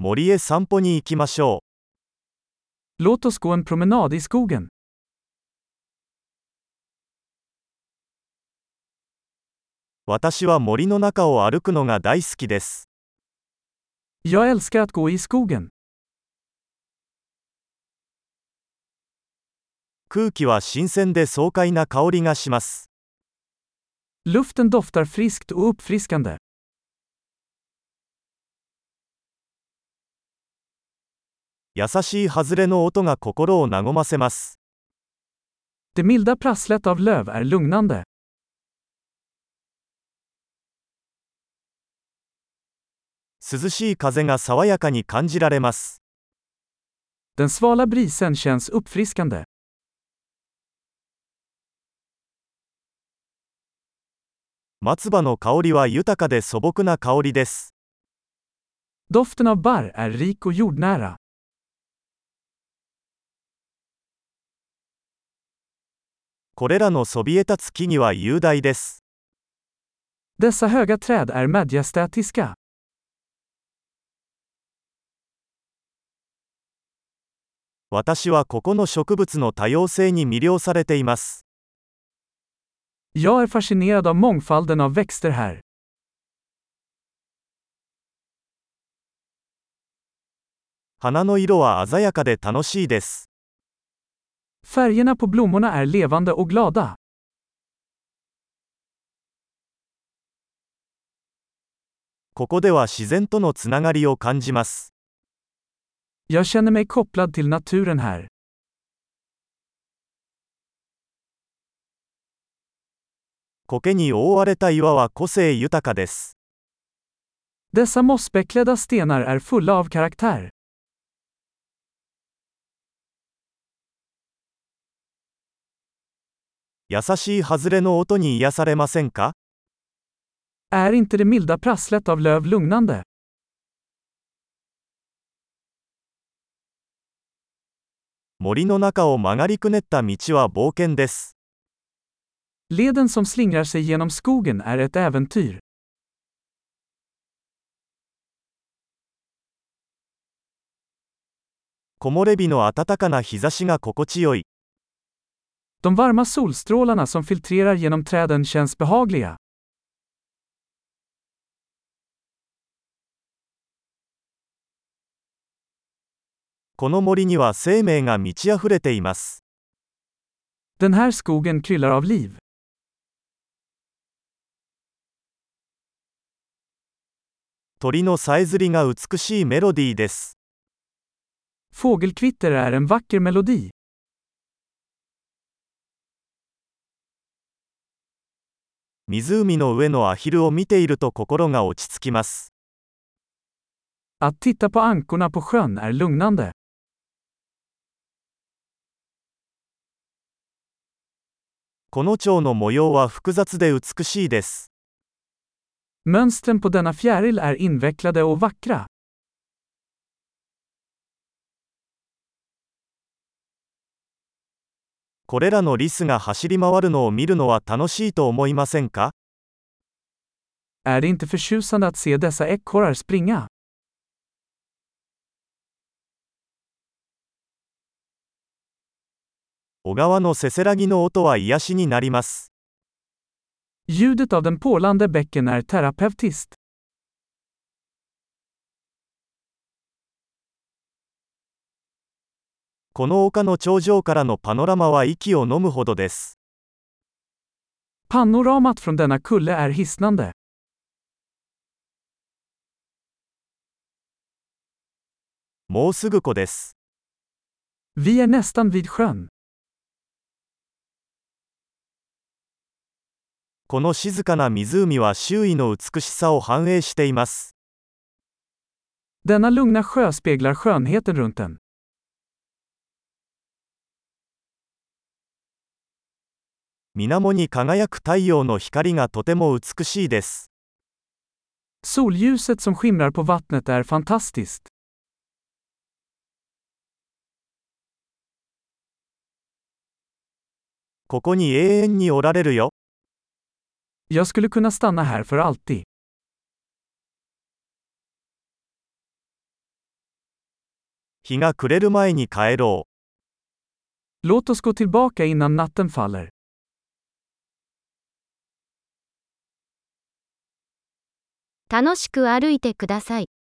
森へ散歩に行きましょ Låt oss gå en promenad i skogen. う。私は森の中を歩くのが大好きです。Jag älskar att gå i skogen. 空気は新鮮で爽快な香りがします。Luften doftar friskt och uppfriskande. 優しい外れの音が心を和ませます。Det milda prasslet av löv är lugnande. 涼しい風が爽やかに感じられます。Den svala brisen känns uppfriskande. 松葉の香りは豊かで素朴な香りです。Doften av barr är rik och jordnära. これらのそびえ立つ木々は雄大です。Dessa höga träd är majestätiska. 私はここの植物の多様性に魅了されています。Jag är fascinerad av mångfalden av växter här. 花の色は鮮やかで楽しいです。Färgerna på blommorna är levande och glada. ここでは自然とのつながりを感じます。 Jag känner mig kopplad till naturen här. 苔に覆われた岩は個性豊かです。 Dessa mossbeklädda stenar är fulla av karaktär. 優しい外れの音に癒されませんか Är inte det milda prasslet av löv lugnande? 森の中を曲がりくねった道は冒険です。Leden som slingrar sig genom skogen är ett äventyr. 木漏れ日の暖かな日差しが心地よい。De varma solstrålarna som filtrerar genom träden känns behagliga. この森には生命が満ち溢れています。 Den här skogen kryllar av liv. 鳥のさえずりが美しいメロディーです。 Fågelkvitter är en vacker melodi. 湖の上のアヒルを見ていると心が落ち着きます。Att titta på ankorna på sjön är lugnande. この蝶の模様は複雑で美しいです。Mönstren på denna fjäril är invecklade och vackra. これらのリスが走り回るのを見るのは楽しいと思いませんか Är det inte förtjusande att se dessa ekorrar springa? 小川のせせらぎの音は癒しになります。Ljudet av den porlande bäcken är terapeutiskt. この丘の頂上からのパノラマは息を飲むほどです。Panoramat från denna kulle är hisnande. もうすぐ湖です。Vi är nästan vid sjön. この静かな湖は周囲の美しさを反映しています。Denna lugna sjö speglar skönheten runt den. 水面に輝く太陽の光がとても美しいです。Solljuset som skimrar på vattnet är fantastiskt. ここに永遠におられるよ。Jag skulle kunna stanna här för alltid. 日が暮れる前に帰ろう。Låt oss gå tillbaka innan natten faller. 楽しく歩いてください。